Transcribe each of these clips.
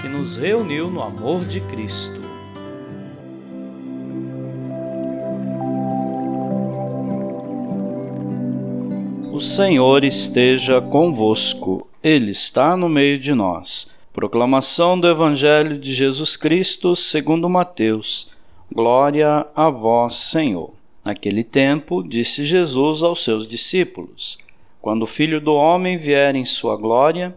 que nos reuniu no amor de Cristo. O Senhor esteja convosco, Ele está no meio de nós. Proclamação do Evangelho de Jesus Cristo segundo Mateus. Glória a vós, Senhor. Naquele tempo, disse Jesus aos seus discípulos: Quando o Filho do Homem vier em sua glória,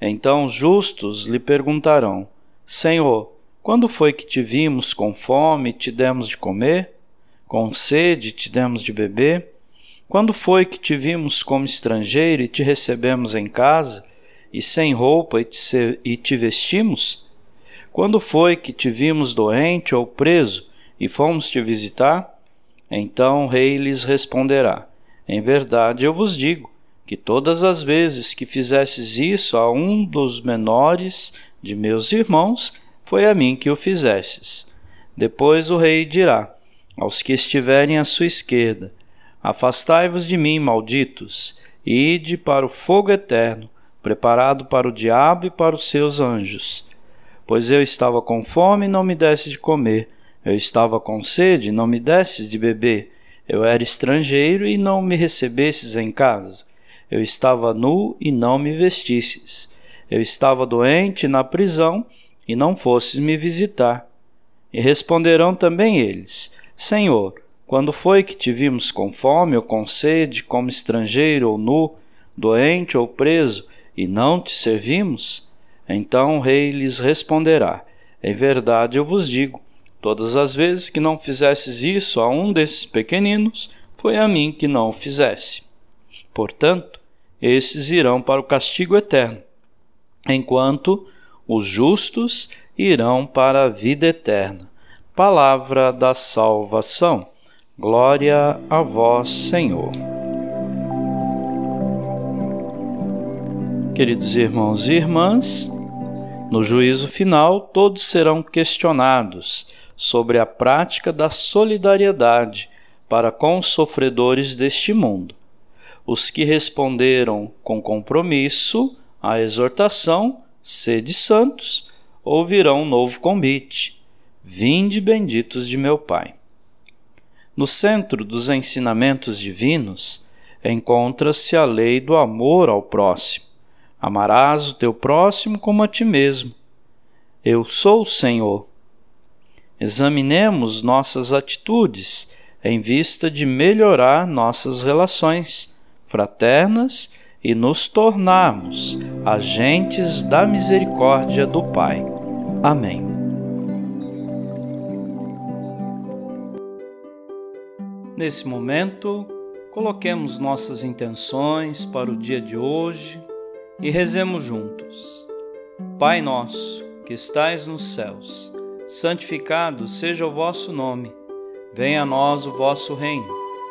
Então os justos lhe perguntarão: Senhor, quando foi que te vimos com fome e te demos de comer? Com sede e te demos de beber? Quando foi que te vimos como estrangeiro e te recebemos em casa, e sem roupa e te, e te vestimos? Quando foi que te vimos doente ou preso e fomos te visitar? Então o rei lhes responderá: Em verdade eu vos digo que todas as vezes que fizesses isso a um dos menores de meus irmãos, foi a mim que o fizestes. Depois o rei dirá aos que estiverem à sua esquerda: Afastai-vos de mim, malditos, e ide para o fogo eterno, preparado para o diabo e para os seus anjos. Pois eu estava com fome e não me desse de comer, eu estava com sede e não me desses de beber, eu era estrangeiro e não me recebesses em casa eu estava nu e não me vestisses. Eu estava doente na prisão e não fosses me visitar. E responderão também eles: Senhor, quando foi que te vimos com fome ou com sede, como estrangeiro ou nu, doente ou preso, e não te servimos? Então o rei lhes responderá: Em verdade eu vos digo, todas as vezes que não fizesses isso a um desses pequeninos, foi a mim que não o fizesse. Portanto, esses irão para o castigo eterno, enquanto os justos irão para a vida eterna. Palavra da salvação. Glória a vós, Senhor. Queridos irmãos e irmãs, no juízo final todos serão questionados sobre a prática da solidariedade para com os sofredores deste mundo. Os que responderam com compromisso à exortação, sede santos, ouvirão um novo convite: Vinde benditos de meu Pai. No centro dos ensinamentos divinos encontra-se a lei do amor ao próximo. Amarás o teu próximo como a ti mesmo. Eu sou o Senhor. Examinemos nossas atitudes em vista de melhorar nossas relações fraternas e nos tornarmos agentes da misericórdia do Pai. Amém. Nesse momento, coloquemos nossas intenções para o dia de hoje e rezemos juntos. Pai nosso, que estais nos céus, santificado seja o vosso nome. Venha a nós o vosso reino